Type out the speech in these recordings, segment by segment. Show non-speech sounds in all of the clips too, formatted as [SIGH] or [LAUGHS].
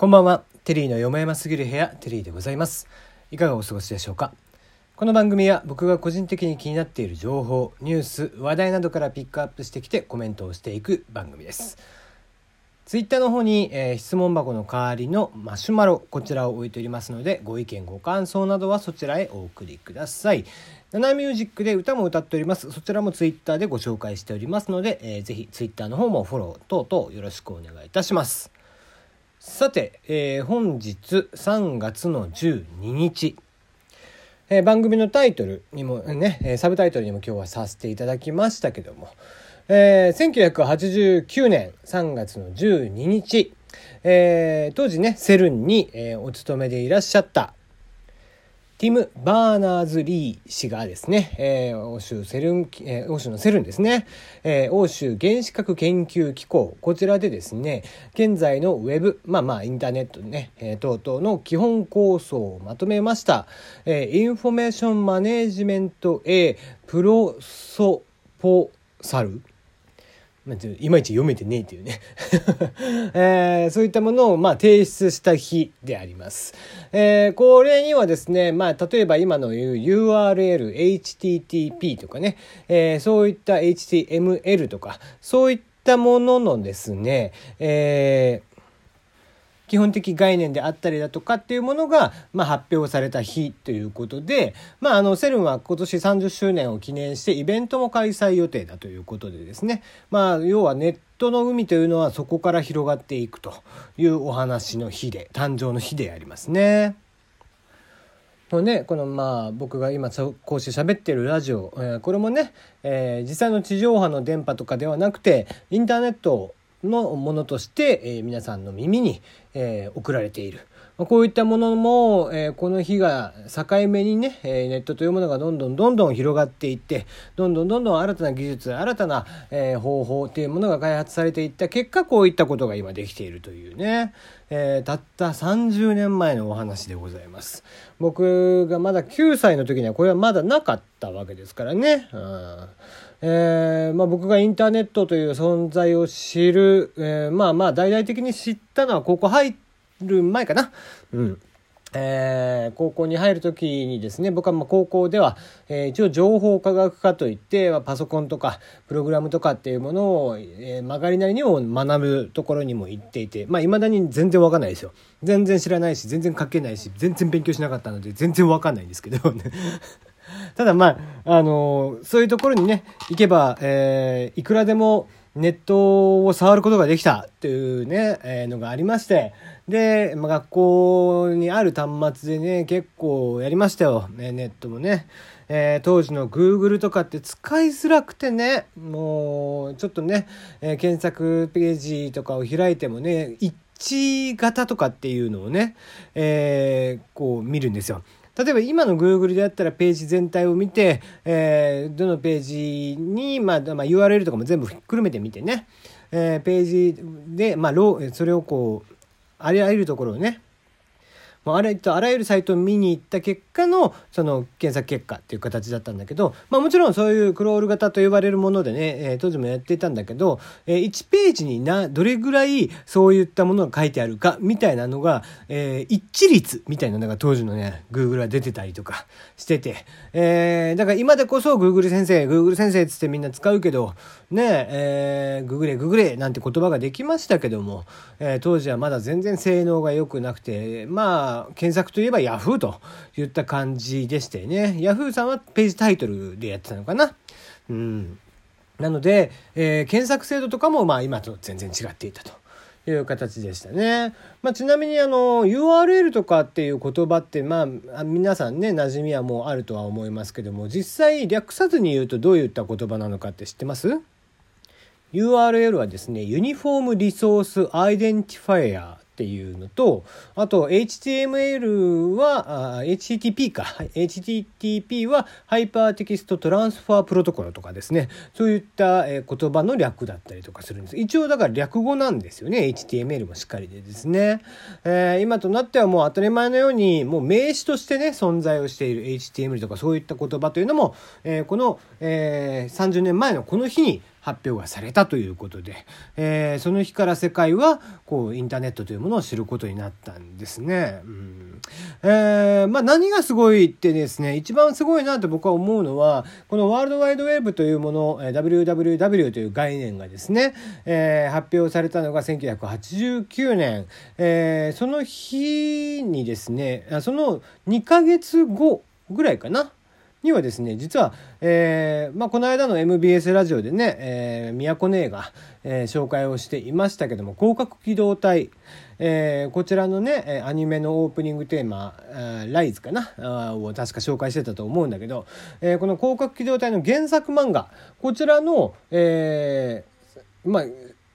こんばんは。テリーのよもやますぎる部屋、テリーでございます。いかがお過ごしでしょうか？この番組は僕が個人的に気になっている情報、ニュース、話題などからピックアップしてきてコメントをしていく番組です。ツイッターの方に、えー質問箱の代わりのマシュマロ、こちらを置いておりますので、ご意見、ご感想などはそちらへお送りください。ナナミュージックで歌も歌っております。そちらもツイッターでご紹介しておりますので、えーぜひツイッターの方もフォロー等々よろしくお願いいたします。さて、えー本日3月の12日、えー番組のタイトルにもね、サブタイトルにも今日はさせていただきましたけども、えー1989年3月の12日、えー当時ね、セルンに、えーお勤めでいらっしゃった、ティム・バーナーズ・リー氏がですね、えー欧州セルン、えー欧州のセルンですね、えー欧州原子核研究機構、こちらでですね、現在のウェブ、まあまあインターネットね、えー等々の基本構想をまとめました、えーインフォメーションマネージメント A プロソポサル。まあいまいち読めてねえっていうね、[LAUGHS] えーそういったものをまあ提出した日であります。えーこれにはですね、まあ、例えば今の言う URL、HTTP とかね、えーそういった HTML とか、そういったもののですね、えー基本的概念であったりだとかっていうものが、まあ、発表された日ということで、まあ、あのセルンは今年30周年を記念してイベントも開催予定だということでですね、まあ、要はネットの海というのはそこから広がっていくというお話の日で誕生の日でありますね。のね、このまあ僕が今こうして喋ってるラジオ、えーこれもね、えー実際の地上波の電波とかではなくてインターネットのものとして、えー皆さんの耳に、え送られている。こういったものも、えこの日が境目にね、えネットというものがどんどんどんどん広がっていってどんどんどんどん新たな技術新たな、え方法というものが開発されていった結果こういったことが今できているというね、えたった30年前のお話でございます。僕がまだ9歳の時にはこれはまだなかったわけですからね、うん。えーまあ、僕がインターネットという存在を知る、えーまあまあ大々的に知ったのは高校入る前かな。うん。えー高校に入る時にですね僕はま高校では、えー一応情報科学科といって、まあパソコンとかプログラムとかっていうものを、えー曲がりなりにも学ぶところにも行っていてまあ未だに全然わかんないですよ。全然知らないし全然書けないし全然勉強しなかったので全然わかんないんですけどね。[LAUGHS] ただまあ、あのーそういうところにね、行けば、えーいくらでもネットを触ることができたっていうね、えーのがありまして、で、まあ、学校にある端末でね、結構やりましたよ。ね、ネットもね。えー当時の Google とかって使いづらくてね、もう、ちょっとね、えー検索ページとかを開いてもね、一致型とかっていうのをね、えーこう見るんですよ。例えば今の Google であったらページ全体を見て、えーどのページに、まあ、まあ、URL とかも全部ひっくるめてみてね、えーページで、まあ、ローそれをこう、ありあらゆるところをね、もうあらゆるあらゆるサイトを見に行った結果のその検索結果っていう形だったんだけど、まあもちろんそういうクロール型と呼ばれるものでね、えー当時もやっていたんだけど、えー1ページにな、どれぐらいそういったものが書いてあるかみたいなのが、えー一致率みたいなのが当時のね、Google は出てたりとかしてて、えーだから今でこそ Google 先生、Google 先生っつってみんな使うけど、ね、えー、ググれググれなんて言葉ができましたけども、えー当時はまだ全然性能が良くなくて、まあ、検索といえば Yahoo といった感じでしてね、Yahoo さんはページタイトルでやってたのかな。うん。なので、えー検索精度とかもまあ今と全然違っていたと。いう形でしたね。まあ、ちなみにあの URL とかっていう言葉ってまあ皆さんね馴染みはもうあるとは思いますけども実際略さずに言うとどういった言葉なのかって知ってます？URL はですね Uniform Resource Identifier っていうのとあと HTML はあ HTTP か。[LAUGHS] HTTP は Hypertext Transfer Protocol とかですね。そういった言葉の略だったりとかするんです。一応だから略語なんですよね。HTML もしっかりでですね、えー今となってはもう当たり前のようにもう名詞としてね存在をしている HTML とかそういった言葉というのも、えーこの、えー30年前のこの日に発表がされたということで、えー、その日から世界はこうインターネットというものを知ることになったんですね。うん。えー、まあ、何がすごいってですね一番すごいなと僕は思うのはこのワールドワイドウェブというもの WWW という概念がですね、えー、発表されたのが1989年、え、その日にですねその2ヶ月後ぐらいかな。にはですね実は、えーまあ、この間の MBS ラジオでね、えー、宮古姉が、えー、紹介をしていましたけども広角機動隊、えー、こちらのねアニメのオープニングテーマ「ライズ」かなを確か紹介してたと思うんだけど、えー、この広角機動隊の原作漫画こちらの、えー、まあ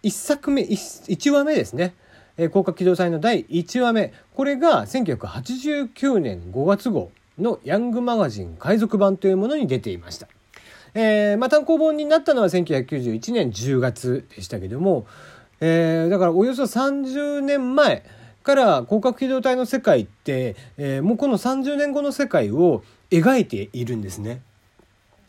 1作目 1, 話目ですね。広角機動隊の第1話目これが1989年5月号のヤングマガジン海賊版というものに出ていました。えー、まあ、単行本になったのは1991年10月でしたけども、えー、だからおよそ30年前から広角機動隊の世界って、えー、もうこの30年後の世界を描いているんですね。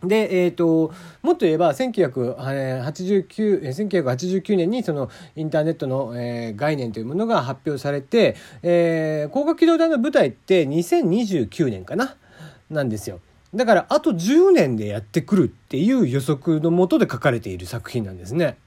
で、えーと、もっと言えば1989 1989年にそのインターネットの、えー、概念というものが発表されて、えー、広角機動隊の舞台って2029年かな？なんですよ。だからあと10年でやってくるっていう予測のもとで書かれている作品なんですね。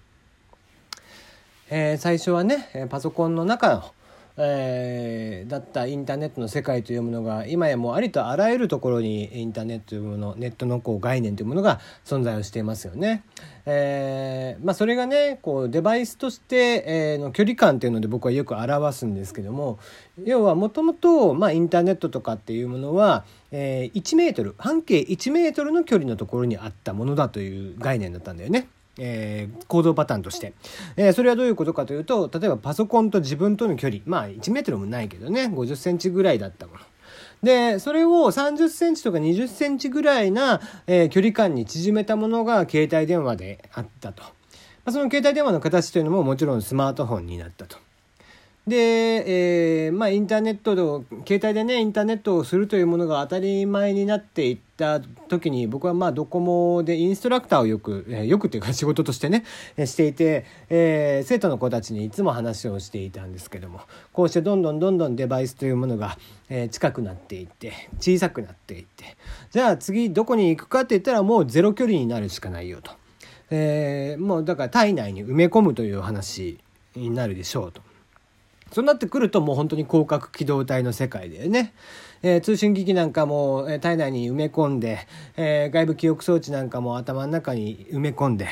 えー、最初はねパソコンの中のえー、だったインターネットの世界というものが今やもうありとあらゆるところにインターネットというものネットのこう概念というものが存在をしていますよね。えーまあ、それがねこうデバイスとして、え、の距離感っていうので僕はよく表すんですけども要はもともとインターネットとかっていうものは、えー、1メートル半径1メートルの距離のところにあったものだという概念だったんだよね。えー、行動パターンとして、えー、それはどういうことかというと例えばパソコンと自分との距離。まあ1 m もないけどね。50センチぐらいだったもの。でそれを30センチとか20センチぐらいな、えー、距離感に縮めたものが携帯電話であったと、まあ、その携帯電話の形というのももちろんスマートフォンになったと。で、えー、まあ、インターネットで携帯でねインターネットをするというものが当たり前になっていった時に僕はまあドコモでインストラクターをよく、えー、よくっていうか仕事としてね [LAUGHS] していて、えー、生徒の子たちにいつも話をしていたんですけどもこうしてどんどんどんどんデバイスというものが、えー、近くなっていって小さくなっていってじゃあ次どこに行くかって言ったらもうゼロ距離になるしかないよと。えー、もうだから体内に埋め込むという話になるでしょうと。そうなってくるともう本当に広角機動隊の世界でね、えー、通信機器なんかも、体内に埋め込んで、えー、外部記憶装置なんかも頭の中に埋め込んで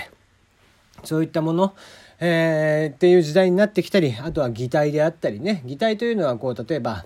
そういったもの、えー、っていう時代になってきたりあとは擬態であったりね擬態というのはこう例えば、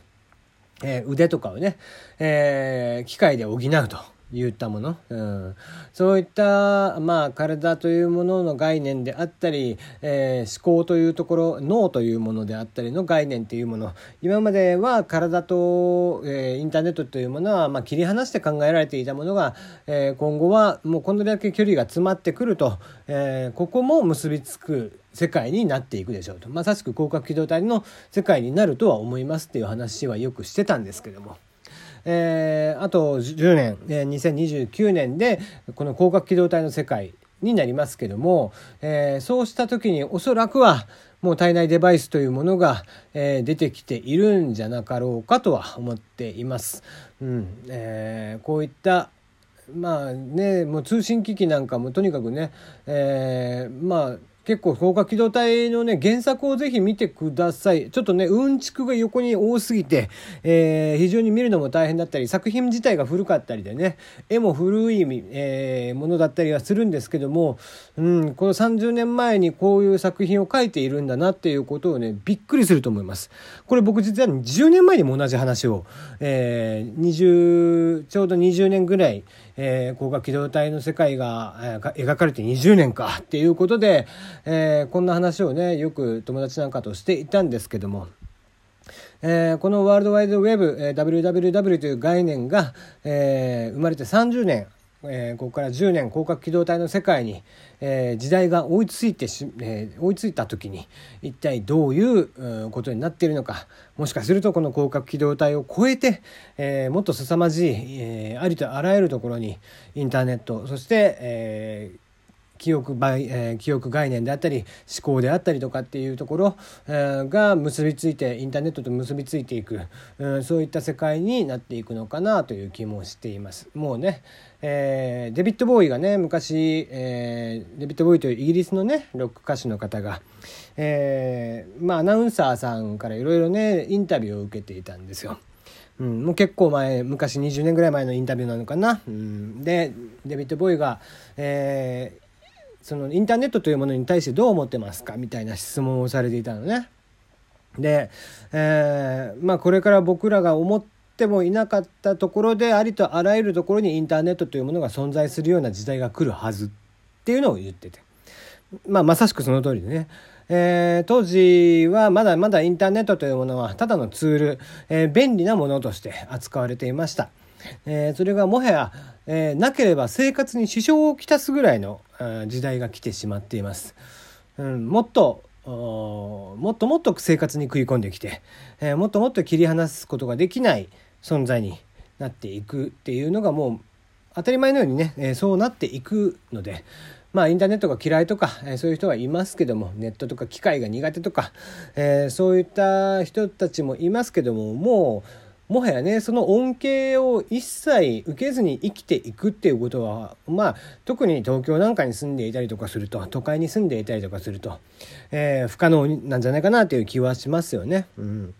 えー、腕とかをね、えー、機械で補うと。言ったもの、うん、そういった、まあ、体というものの概念であったり、えー、思考というところ脳というものであったりの概念というもの。今までは体と、えー、インターネットというものは、まあ、切り離して考えられていたものが、えー、今後はもうこれだけ距離が詰まってくると、えここも結びつく世界になっていくでしょうと。まさしく広角機動隊の世界になるとは思いますっていう話はよくしてたんですけども。えー、あと10年、えー、2029年でこの広角機動隊の世界になりますけども、えー、そうした時におそらくはもう体内デバイスというものが、えー、出てきているんじゃなかろうかとは思っています。うんえー、こういったまあねもう通信機器なんかもとにかくね、えー、まあ結構高架機動隊のね、原作をぜひ見てください。ちょっとね、うんちくが横に多すぎて、えー、非常に見るのも大変だったり、作品自体が古かったりでね、絵も古い、えー、ものだったりはするんですけども、うん、この30年前にこういう作品を描いているんだなっていうことをね、びっくりすると思います。これ僕実は10年前にも同じ話を、えー、20、ちょうど20年ぐらい、えー、高架機動隊の世界が、えー、描かれて20年か [LAUGHS] っていうことで、えー、こんな話をねよく友達なんかとしていたんですけども。えー、このワールドワイドウェブ、えー、WWW という概念が、えー、生まれて30年えー、ここから10年広角機動隊の世界に、えー、時代が追いついてし、えー、追いついた時に一体どういうことになっているのかもしかするとこの広角機動隊を超えて、えー、もっと凄まじい、えー、ありとあらゆるところにインターネットそして、えー、記憶,、えー、記憶概念であったり思考であったりとかっていうところ、えー、が結びついてインターネットと結びついていく、うん、そういった世界になっていくのかなという気もしています。もうね、えー、デビッド・ボーイがね昔、えー、デビッド・ボーイというイギリスのねロック歌手の方が、えーまあ、アナウンサーさんからいろいろねインタビューを受けていたんですよ。うん、もう結構前昔20年ぐらい前のインタビューなのかな。うん、でデビッド・ボーイが、え、そのインターネットというものに対してどう思ってますかみたいな質問をされていたのね。で、え、まあこれから僕らが思ってもいなかったところでありとあらゆるところにインターネットというものが存在するような時代が来るはずっていうのを言ってて、まあ、まさしくその通りでねえー、当時はまだまだインターネットというものはただのツール、えー、便利なものとして扱われていました。えー、それがもはや、えなければ生活に支障をきたすぐらいの時代が来てしまっています。うん、もっともっともっと生活に食い込んできて、えもっともっと切り離すことができない存在になっていくっていうのがもう当たり前のようにね、えそうなっていくので、まあインターネットが嫌いとか、え、そういう人はいますけどもネットとか機械が苦手とか、え、そういった人たちもいますけどももうもはやねその恩恵を一切受けずに生きていくっていうことはまあ特に東京なんかに住んでいたりとかすると都会に住んでいたりとかすると、えー、不可能なんじゃないかなという気はしますよね。うん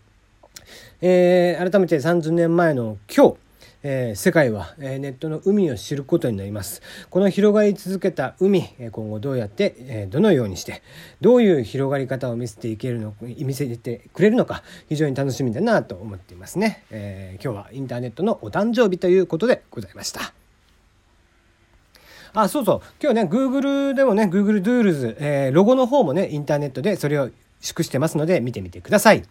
えー、改めて30年前の今日えー、世界は、えー、ネットの海を知ることになりますこの広がり続けた海、えー、今後どうやって、えどのようにしてどういう広がり方を見せていけるの見せてくれるのか非常に楽しみだなと思っていますね、え今日はインターネットのお誕生日ということでございましたあ、そうそう。今日ね、Google でもね、Google Doodles、えー、ロゴの方もね、インターネットでそれを祝してますので、見てみてください。